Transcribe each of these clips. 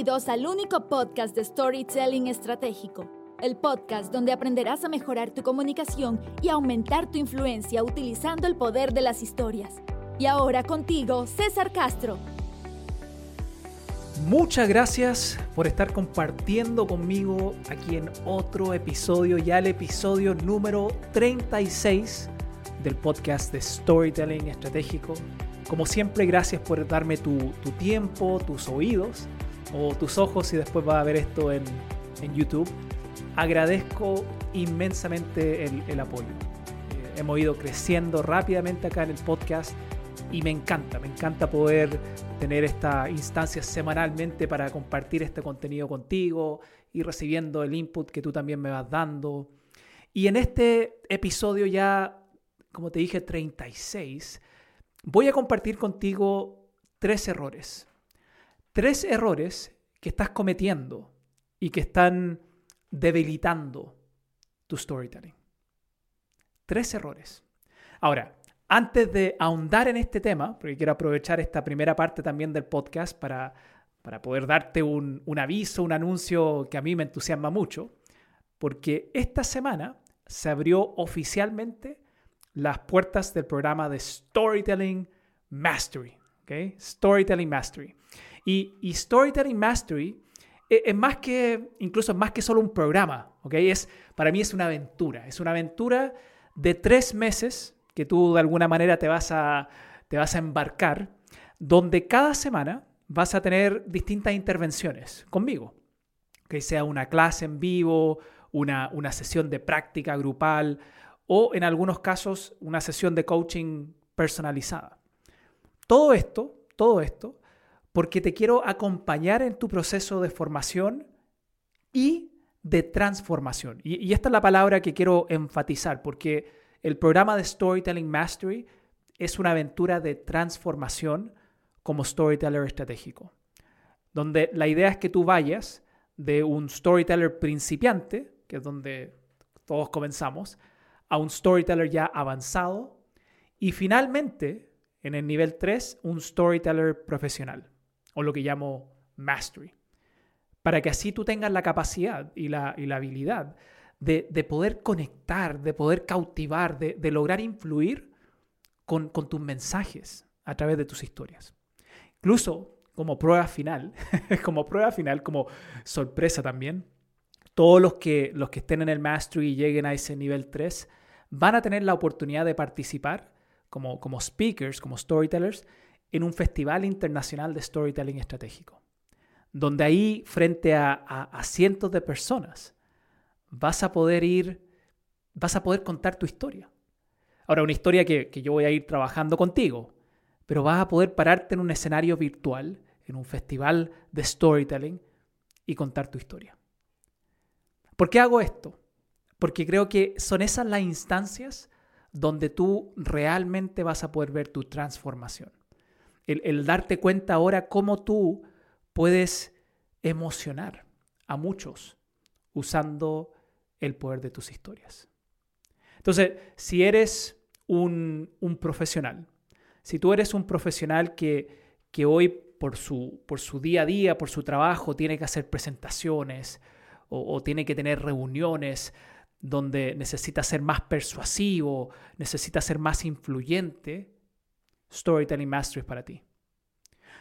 Bienvenidos al único podcast de Storytelling Estratégico, el podcast donde aprenderás a mejorar tu comunicación y aumentar tu influencia utilizando el poder de las historias. Y ahora contigo, César Castro. Muchas gracias por estar compartiendo conmigo aquí en otro episodio, ya el episodio número 36 del podcast de Storytelling Estratégico. Como siempre, gracias por darme tu, tiempo, tus oídos o tus ojos si después vas a ver esto en, YouTube. Agradezco inmensamente el, apoyo. Eh, hemos ido creciendo rápidamente acá en el podcast y me encanta, me encanta poder tener esta instancia semanalmente para compartir este contenido contigo y recibiendo el input que tú también me vas dando. Y en este episodio ya, como te dije, 36, voy a compartir contigo tres errores. Tres errores que estás cometiendo y que están debilitando tu storytelling. Tres errores. Ahora, antes de ahondar en este tema, porque quiero aprovechar esta primera parte también del podcast para, para poder darte un, un aviso, un anuncio que a mí me entusiasma mucho, porque esta semana se abrió oficialmente las puertas del programa de Storytelling Mastery. Storytelling Mastery. Y, Storytelling Mastery e, es, más que, incluso más que solo un programa. ¿okay? Es, para mí es una aventura. Es una aventura de tres meses que tú de alguna manera te vas a, te vas a embarcar, donde cada semana vas a tener distintas intervenciones conmigo. Que sea una clase en vivo, una, una sesión de práctica grupal, o en algunos casos una sesión de coaching personalizada. Todo esto, todo esto, porque te quiero acompañar en tu proceso de formación y de transformación. Y, esta es la palabra que quiero enfatizar, porque el programa de Storytelling Mastery es una aventura de transformación como storyteller estratégico, donde la idea es que tú vayas de un storyteller principiante, que es donde todos comenzamos, a un storyteller ya avanzado y finalmente, en el nivel 3, un storyteller profesional o lo que llamo mastery. Para que así tú tengas la capacidad y la, y la habilidad de, poder conectar, de poder cautivar, de, lograr influir con, con tus mensajes a través de tus historias. Incluso como prueba final, como prueba final, como sorpresa también, todos los que, los que estén en el mastery y lleguen a ese nivel 3 van a tener la oportunidad de participar como, como speakers, como storytellers, en un festival internacional de storytelling estratégico, donde ahí frente a, cientos de personas vas a poder ir, vas a poder contar tu historia. Ahora, una historia que, que yo voy a ir trabajando contigo, pero vas a poder pararte en un escenario virtual, en un festival de storytelling y contar tu historia. ¿Por qué hago esto? porque creo que son esas las instancias donde tú realmente vas a poder ver tu transformación. El, darte cuenta ahora cómo tú puedes emocionar a muchos usando el poder de tus historias. Entonces, si eres un, profesional, si tú eres un profesional que, que hoy por su, por su día a día, por su trabajo, tiene que hacer presentaciones o, o tiene que tener reuniones donde necesita ser más persuasivo, necesita ser más influyente, Storytelling Mastery es para ti.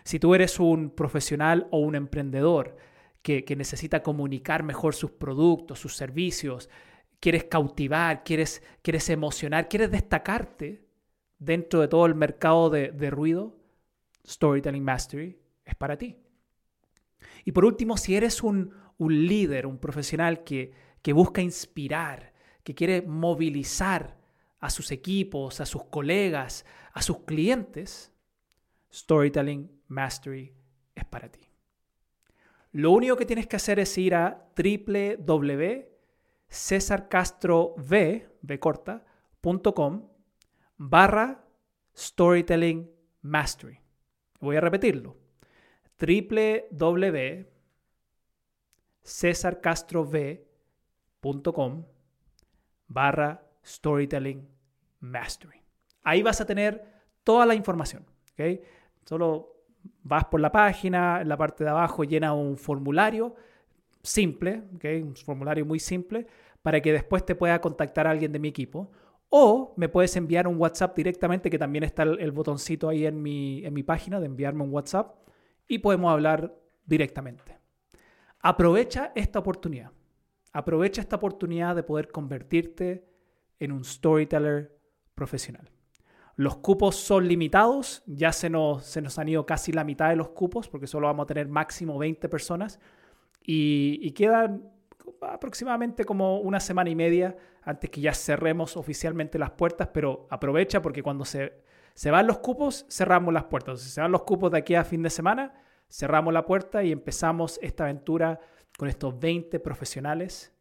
Si tú eres un profesional o un emprendedor que, necesita comunicar mejor sus productos, sus servicios, quieres cautivar, quieres, quieres emocionar, quieres destacarte dentro de todo el mercado de, ruido, Storytelling Mastery es para ti. Y por último, si eres un, un líder, un profesional que, que busca inspirar, que quiere movilizar a sus equipos, a sus colegas, a sus clientes, Storytelling Mastery es para ti. Lo único que tienes que hacer es ir a www.cesarcastrov.com barra Storytelling Mastery. Voy a repetirlo. www.cesarcastrov.com com barra storytelling mastery. Ahí vas a tener toda la información. ¿okay? Solo vas por la página, en la parte de abajo llena un formulario simple, un formulario muy simple, para que después te pueda contactar alguien de mi equipo. O me puedes enviar un WhatsApp directamente, que también está el, botoncito ahí en mi, en mi página de enviarme un WhatsApp y podemos hablar directamente. Aprovecha esta oportunidad. Aprovecha esta oportunidad de poder convertirte en un storyteller profesional. Los cupos son limitados, ya se nos, se nos han ido casi la mitad de los cupos porque solo vamos a tener máximo 20 personas y, y quedan aproximadamente como una semana y media antes que ya cerremos oficialmente las puertas, pero aprovecha porque cuando se, se van los cupos, cerramos las puertas. Si se van los cupos de aquí a fin de semana, cerramos la puerta y empezamos esta aventura con estos 20 profesionales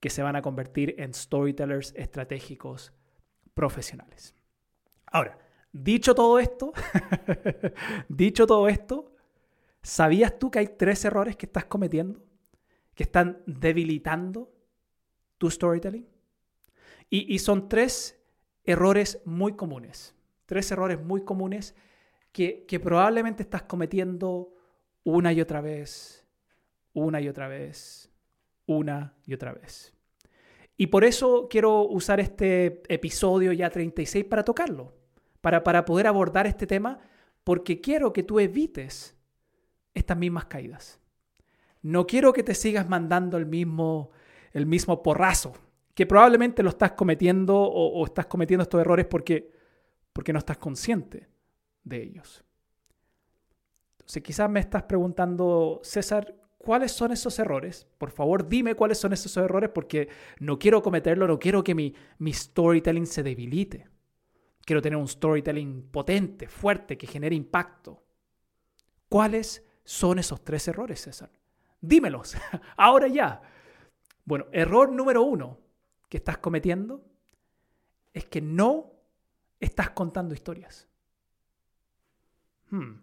que se van a convertir en storytellers estratégicos profesionales. Ahora, dicho todo esto, dicho todo esto, ¿sabías tú que hay tres errores que estás cometiendo que están debilitando tu storytelling? Y, son tres errores muy comunes, tres errores muy comunes que probablemente estás cometiendo una y otra vez, una y otra vez, una y otra vez. Y por eso quiero usar este episodio ya 36 para tocarlo, para, poder abordar este tema, porque quiero que tú evites estas mismas caídas. No quiero que te sigas mandando el mismo, el mismo porrazo, que probablemente lo estás cometiendo o, o estás cometiendo estos errores porque, porque no estás consciente de ellos. Entonces quizás me estás preguntando, César, ¿cuáles son esos errores? Por favor, dime cuáles son esos errores porque no quiero cometerlo, no quiero que mi, mi storytelling se debilite. Quiero tener un storytelling potente, fuerte, que genere impacto. ¿Cuáles son esos tres errores, César? Dímelos, ahora ya. Bueno, error número uno que estás cometiendo es que no estás contando historias. Hmm.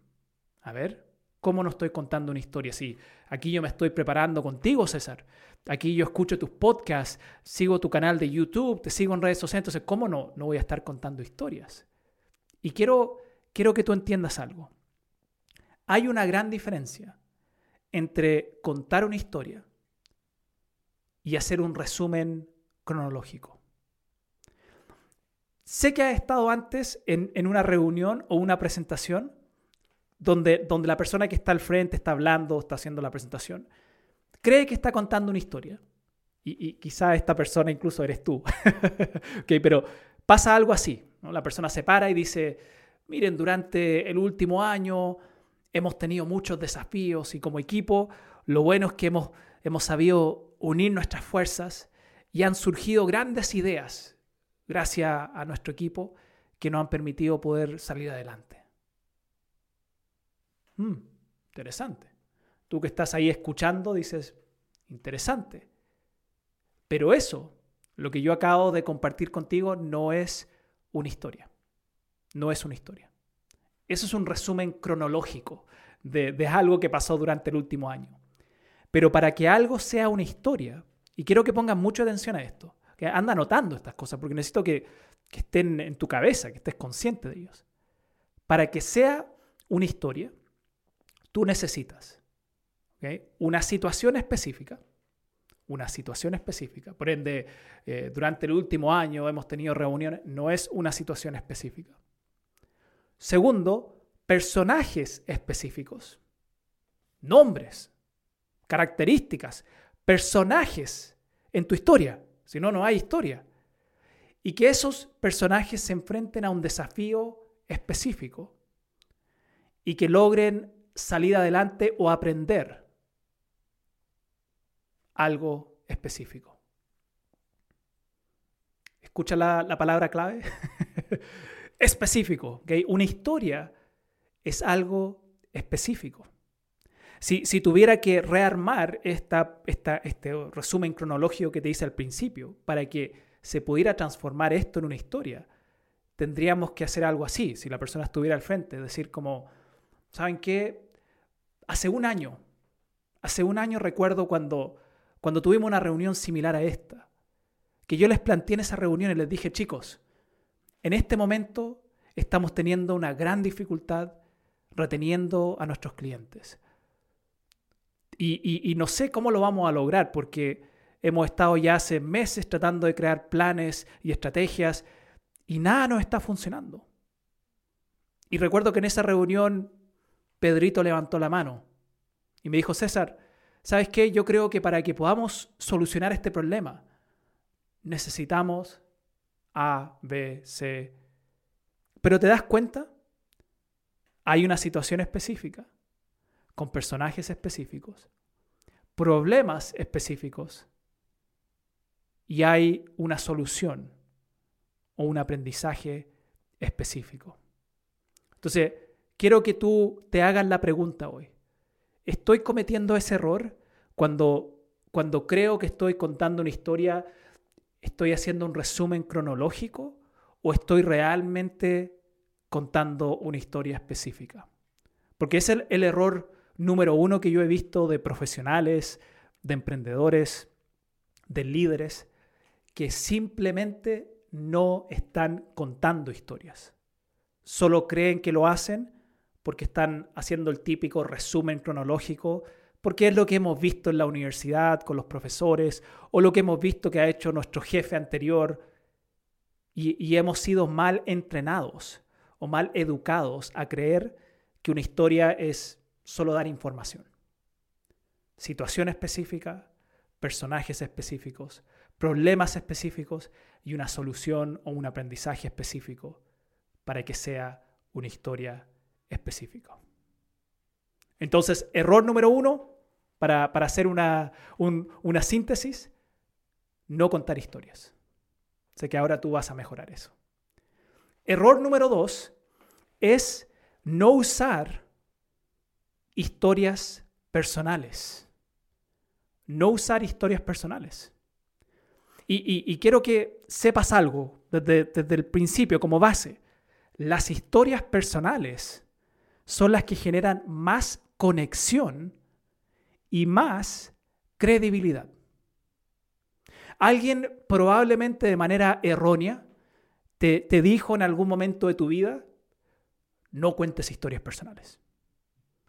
A ver, ¿cómo no estoy contando una historia así? Aquí yo me estoy preparando contigo, César. Aquí yo escucho tus podcasts, sigo tu canal de YouTube, te sigo en redes sociales. Entonces, ¿cómo no, no voy a estar contando historias? Y quiero, quiero que tú entiendas algo. Hay una gran diferencia entre contar una historia y hacer un resumen cronológico. Sé que has estado antes en, en una reunión o una presentación donde, donde la persona que está al frente está hablando, está haciendo la presentación, cree que está contando una historia. Y, quizá esta persona incluso eres tú. pero pasa algo así. La persona se para y dice, miren, durante el último año hemos tenido muchos desafíos y como equipo lo bueno es que hemos, hemos sabido unir nuestras fuerzas y han surgido grandes ideas gracias a nuestro equipo que nos han permitido poder salir adelante. Mm, interesante. Tú que estás ahí escuchando dices, interesante. Pero eso, lo que yo acabo de compartir contigo, no es una historia. No es una historia. Eso es un resumen cronológico de, de algo que pasó durante el último año. Pero para que algo sea una historia, y quiero que pongas mucha atención a esto, que anda anotando estas cosas, porque necesito que, que estén en tu cabeza, que estés consciente de ellos. Para que sea una historia, tú necesitas una situación específica, una situación específica. Por ende, eh, durante el último año hemos tenido reuniones, no es una situación específica. Segundo, personajes específicos, nombres, características, personajes en tu historia, si no, no hay historia. Y que esos personajes se enfrenten a un desafío específico y que logren salir adelante o aprender algo específico. Escucha la, palabra clave. específico. Una historia es algo específico. Si, tuviera que rearmar esta, esta, este resumen cronológico que te hice al principio para que se pudiera transformar esto en una historia, tendríamos que hacer algo así, si la persona estuviera al frente, decir como, ¿saben qué? Hace un año, hace un año recuerdo cuando, cuando tuvimos una reunión similar a esta, que yo les planteé en esa reunión y les dije, chicos, en este momento estamos teniendo una gran dificultad reteniendo a nuestros clientes. Y, no sé cómo lo vamos a lograr porque hemos estado ya hace meses tratando de crear planes y estrategias y nada nos está funcionando. Y recuerdo que en esa reunión Pedrito levantó la mano y me dijo, César, ¿sabes qué? Yo creo que para que podamos solucionar este problema necesitamos A, B, C. Pero te das cuenta, hay una situación específica con personajes específicos, problemas específicos y hay una solución o un aprendizaje específico. Entonces, quiero que tú te hagas la pregunta hoy. ¿Estoy cometiendo ese error cuando, cuando creo que estoy contando una historia, estoy haciendo un resumen cronológico o estoy realmente contando una historia específica? Porque es el, el error número uno que yo he visto de profesionales, de emprendedores, de líderes, que simplemente no están contando historias. Solo creen que lo hacen porque están haciendo el típico resumen cronológico, porque es lo que hemos visto en la universidad con los profesores o lo que hemos visto que ha hecho nuestro jefe anterior y, hemos sido mal entrenados o mal educados a creer que una historia es solo dar información. Situación específica, personajes específicos, problemas específicos y una solución o un aprendizaje específico para que sea una historia específica. Entonces, error número uno, para, hacer una, una síntesis, no contar historias. Sé que ahora tú vas a mejorar eso. Error número dos es no usar historias personales. No usar historias personales. Y, quiero que sepas algo desde, desde el principio como base. Las historias personales son las que generan más conexión y más credibilidad. Alguien probablemente de manera errónea te, te, dijo en algún momento de tu vida, no cuentes historias personales.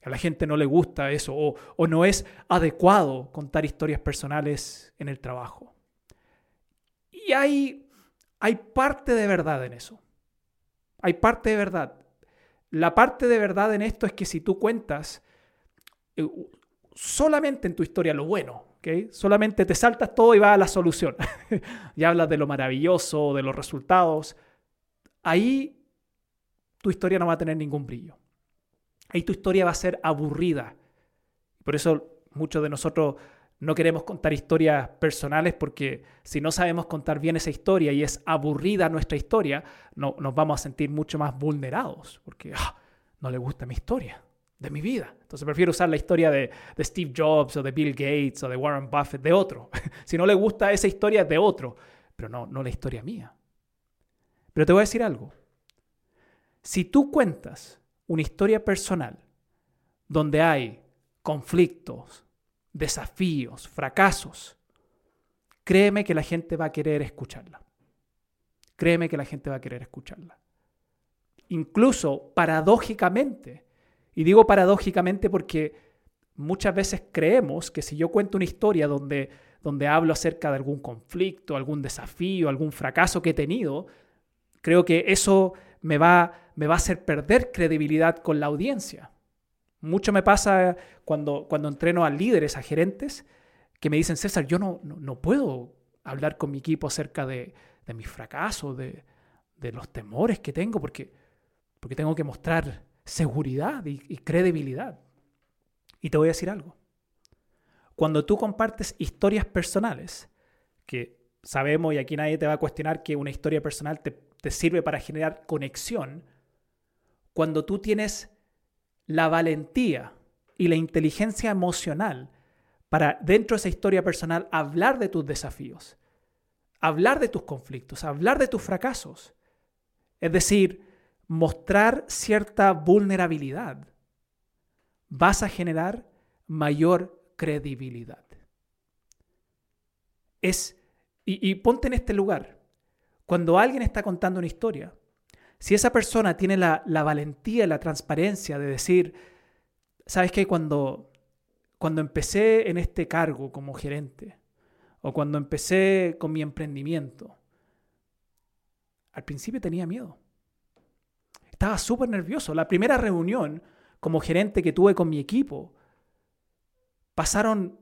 A la gente no le gusta eso o, no es adecuado contar historias personales en el trabajo. Y hay, hay parte de verdad en eso. Hay parte de verdad. La parte de verdad en esto es que si tú cuentas eh, solamente en tu historia lo bueno, ¿okay? solamente te saltas todo y vas a la solución, y hablas de lo maravilloso, de los resultados, ahí tu historia no va a tener ningún brillo ahí tu historia va a ser aburrida. Por eso muchos de nosotros no queremos contar historias personales porque si no sabemos contar bien esa historia y es aburrida nuestra historia, no, nos vamos a sentir mucho más vulnerados porque ah, no le gusta mi historia de mi vida. Entonces prefiero usar la historia de, de, Steve Jobs o de Bill Gates o de Warren Buffett, de otro. si no le gusta esa historia, de otro, pero no, no la historia mía. Pero te voy a decir algo. Si tú cuentas una historia personal donde hay conflictos, desafíos, fracasos, créeme que la gente va a querer escucharla. Créeme que la gente va a querer escucharla. Incluso paradójicamente, y digo paradójicamente porque muchas veces creemos que si yo cuento una historia donde, donde hablo acerca de algún conflicto, algún desafío, algún fracaso que he tenido, creo que eso me va, me va a hacer perder credibilidad con la audiencia. Mucho me pasa cuando, cuando entreno a líderes, a gerentes, que me dicen, César, yo no, no, puedo hablar con mi equipo acerca de, de mis fracasos, de, de, los temores que tengo, porque, porque tengo que mostrar seguridad y, y credibilidad. Y te voy a decir algo. Cuando tú compartes historias personales, que sabemos y aquí nadie te va a cuestionar que una historia personal te te sirve para generar conexión, cuando tú tienes la valentía y la inteligencia emocional para dentro de esa historia personal hablar de tus desafíos, hablar de tus conflictos, hablar de tus fracasos. Es decir, mostrar cierta vulnerabilidad, vas a generar mayor credibilidad. Es, y, y ponte en este lugar. Cuando alguien está contando una historia, si esa persona tiene la, la valentía, la transparencia de decir, ¿sabes qué? Cuando, cuando empecé en este cargo como gerente, o cuando empecé con mi emprendimiento, al principio tenía miedo. Estaba súper nervioso. La primera reunión como gerente que tuve con mi equipo, pasaron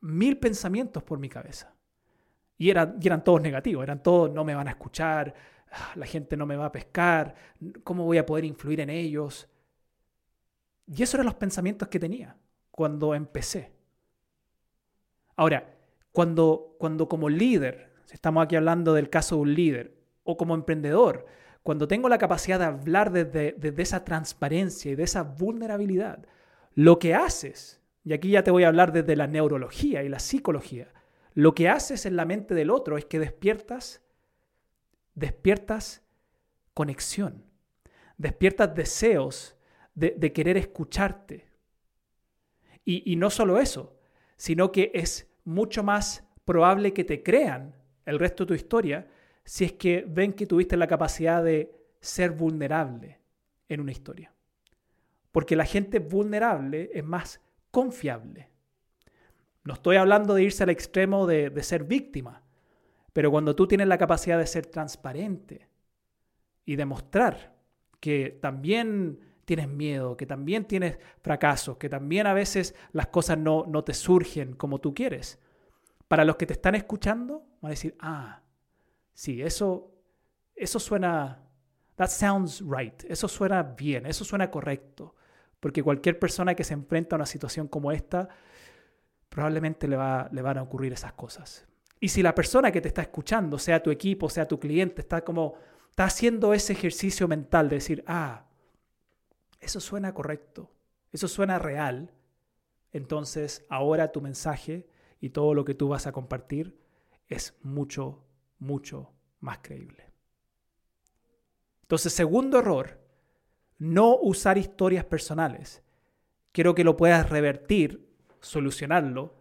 mil pensamientos por mi cabeza. Y, eran, todos negativos, eran todos, no me van a escuchar, la gente no me va a pescar, ¿cómo voy a poder influir en ellos? Y esos eran los pensamientos que tenía cuando empecé. Ahora, cuando, cuando como líder, estamos aquí hablando del caso de un líder, o como emprendedor, cuando tengo la capacidad de hablar desde, desde esa transparencia y de esa vulnerabilidad, lo que haces, y aquí ya te voy a hablar desde la neurología y la psicología, lo que haces en la mente del otro es que despiertas, despiertas conexión, despiertas deseos de, querer escucharte. Y, no solo eso, sino que es mucho más probable que te crean el resto de tu historia si es que ven que tuviste la capacidad de ser vulnerable en una historia. Porque la gente vulnerable es más confiable. No estoy hablando de irse al extremo de ser víctima, pero cuando tú tienes la capacidad de ser transparente y demostrar que también tienes miedo, que también tienes fracasos, que también a veces las cosas no, no te surgen como tú quieres. Para los que te están escuchando, van a decir, ah, sí, eso, eso suena, that sounds right, eso suena bien, eso suena correcto. Porque cualquier persona que se enfrenta a una situación como esta, probablemente le, va, le van a ocurrir esas cosas. Y si la persona que te está escuchando, sea tu equipo, sea tu cliente, está como, está haciendo ese ejercicio mental de decir, ah, eso suena correcto, eso suena real, entonces ahora tu mensaje y todo lo que tú vas a compartir es mucho, mucho más creíble. Entonces, segundo error, no usar historias personales. Quiero que lo puedas revertir, solucionarlo,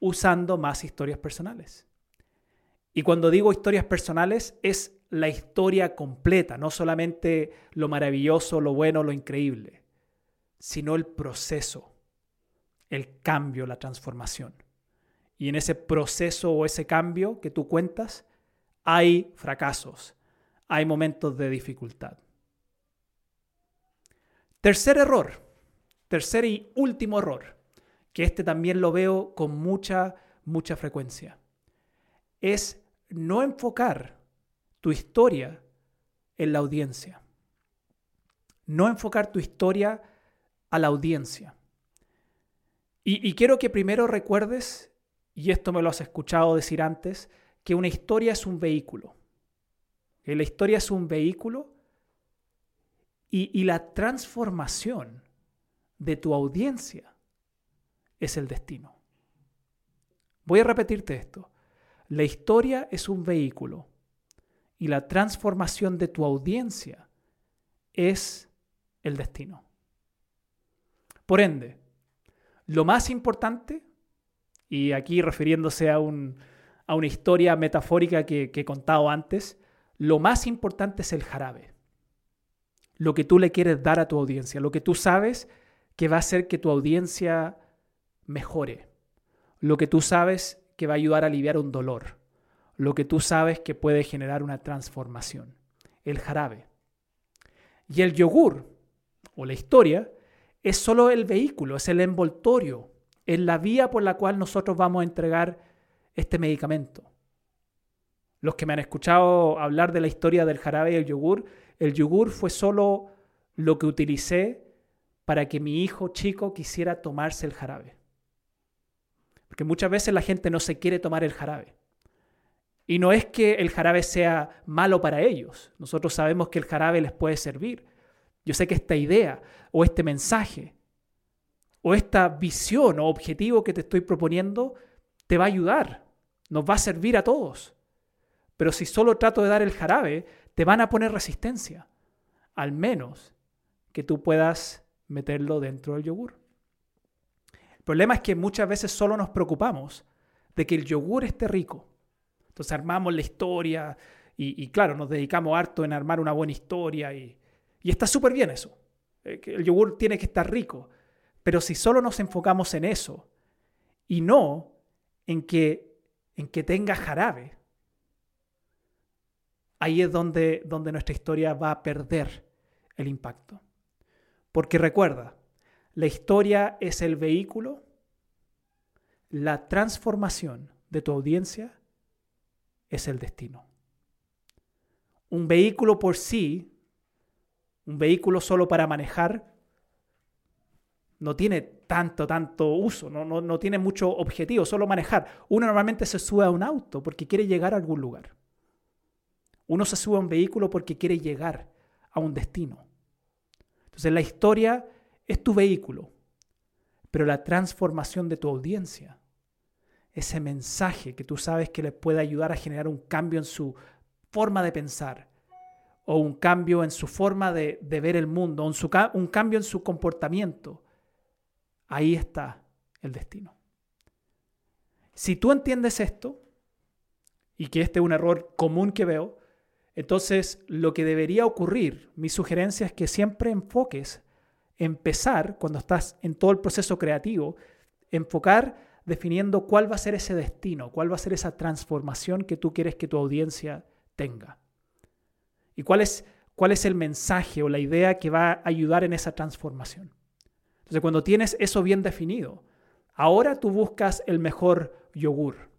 usando más historias personales. Y cuando digo historias personales, es la historia completa, no solamente lo maravilloso, lo bueno, lo increíble, sino el proceso, el cambio, la transformación. Y en ese proceso o ese cambio que tú cuentas, hay fracasos, hay momentos de dificultad. Tercer error, tercer y último error, que este también lo veo con mucha, mucha frecuencia, es no enfocar tu historia en la audiencia. No enfocar tu historia a la audiencia. Y, quiero que primero recuerdes, y esto me lo has escuchado decir antes, que una historia es un vehículo. Que la historia es un vehículo y, la transformación de tu audiencia es el destino. Voy a repetirte esto. La historia es un vehículo y la transformación de tu audiencia es el destino. Por ende, lo más importante, y aquí refiriéndose a, un, a una historia metafórica que, que he contado antes, lo más importante es el jarabe lo que tú le quieres dar a tu audiencia, lo que tú sabes que va a hacer que tu audiencia mejore, lo que tú sabes que va a ayudar a aliviar un dolor, lo que tú sabes que puede generar una transformación, el jarabe. Y el yogur, o la historia, es solo el vehículo, es el envoltorio, es la vía por la cual nosotros vamos a entregar este medicamento. Los que me han escuchado hablar de la historia del jarabe y el yogur el yogur fue solo lo que utilicé para que mi hijo chico quisiera tomarse el jarabe. Porque muchas veces la gente no se quiere tomar el jarabe. Y no es que el jarabe sea malo para ellos. Nosotros sabemos que el jarabe les puede servir. Yo sé que esta idea o este mensaje o esta visión o objetivo que te estoy proponiendo te va a ayudar, nos va a servir a todos. Pero si solo trato de dar el jarabe, te van a poner resistencia, al menos que tú puedas meterlo dentro del yogur. Problema es que muchas veces solo nos preocupamos de que el yogur esté rico. Entonces armamos la historia y, claro, nos dedicamos harto en armar una buena historia y, está súper bien eso. Eh, el yogur tiene que estar rico. Pero si solo nos enfocamos en eso y no en que, en que tenga jarabe, ahí es donde nuestra historia va a perder el impacto. Porque recuerda, la historia es el vehículo, la transformación de tu audiencia es el destino. Un vehículo por sí, un vehículo solo para manejar, no tiene tanto, tanto uso, no, no, no, tiene mucho objetivo, solo manejar. Uno normalmente se sube a un auto porque quiere llegar a algún lugar. Uno se sube a un vehículo porque quiere llegar a un destino. Entonces la historia es tu vehículo, pero la transformación de tu audiencia, ese mensaje que tú sabes que les puede ayudar a generar un cambio en su forma de pensar, o un cambio en su forma de, ver el mundo, un cambio en su comportamiento, ahí está el destino. Si tú entiendes esto, y que este es un error común que veo, entonces lo que debería ocurrir, mi sugerencia es que siempre enfoques, empezar cuando estás en todo el proceso creativo, enfocar definiendo cuál va a ser ese destino, cuál va a ser esa transformación que tú quieres que tu audiencia tenga. Y cuál es, cuál es el mensaje o la idea que va a ayudar en esa transformación. Entonces, cuando tienes eso bien definido, ahora tú buscas el mejor yogur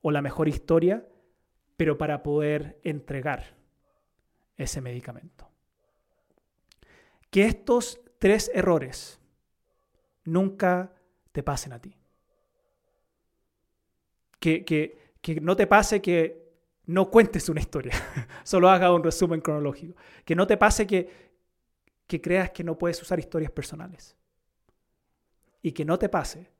o la mejor historia, pero para poder entregar ese medicamento. Que estos tres errores nunca te pasen a ti. Que, que, que no te pase que no cuentes una historia, solo haga un resumen cronológico. Que no te pase que, que creas que no puedes usar historias personales y que no te pase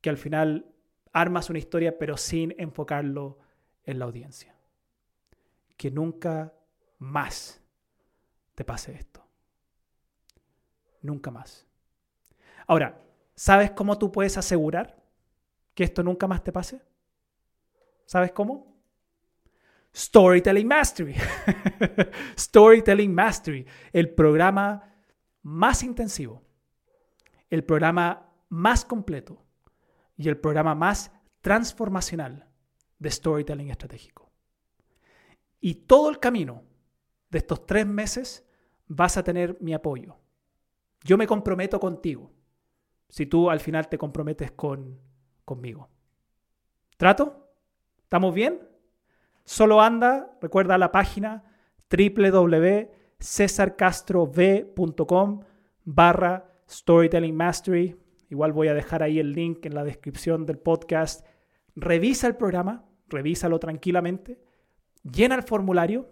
que al final armas una historia pero sin enfocarlo en la audiencia. Que nunca más te pase esto. Nunca más. Ahora, ¿sabes cómo tú puedes asegurar que esto nunca más te pase? ¿Sabes cómo? Storytelling Mastery. Storytelling Mastery, el programa más intensivo el programa más completo y el programa más transformacional de storytelling estratégico. Y todo el camino de estos tres meses vas a tener mi apoyo. Yo me comprometo contigo si tú al final te comprometes con, conmigo. ¿Trato? ¿Estamos bien? Solo anda, recuerda la página www.cesarcastrov.com barra Storytelling Mastery. Igual voy a dejar ahí el link en la descripción del podcast. Revisa el programa, revísalo tranquilamente, llena el formulario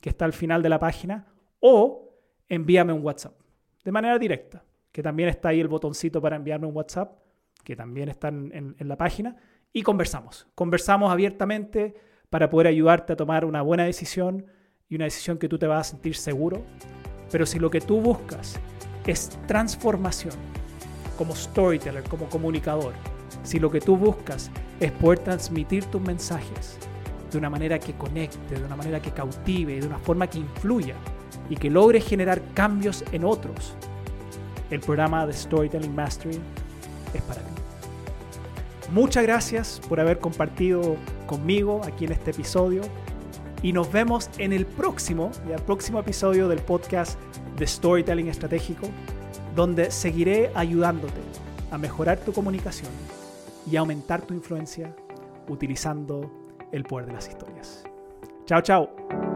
que está al final de la página o envíame un WhatsApp de manera directa, que también está ahí el botoncito para enviarme un WhatsApp, que también está en, en la página, y conversamos. Conversamos abiertamente para poder ayudarte a tomar una buena decisión y una decisión que tú te vas a sentir seguro. Pero si lo que tú buscas es transformación como storyteller, como comunicador. Si lo que tú buscas es poder transmitir tus mensajes de una manera que conecte, de una manera que cautive, de una forma que influya y que logre generar cambios en otros, el programa de Storytelling Mastery es para ti. Muchas gracias por haber compartido conmigo aquí en este episodio y nos vemos en el próximo, el próximo episodio del podcast de Storytelling Estratégico, donde seguiré ayudándote a mejorar tu comunicación y aumentar tu influencia utilizando el poder de las historias. Chao, chao.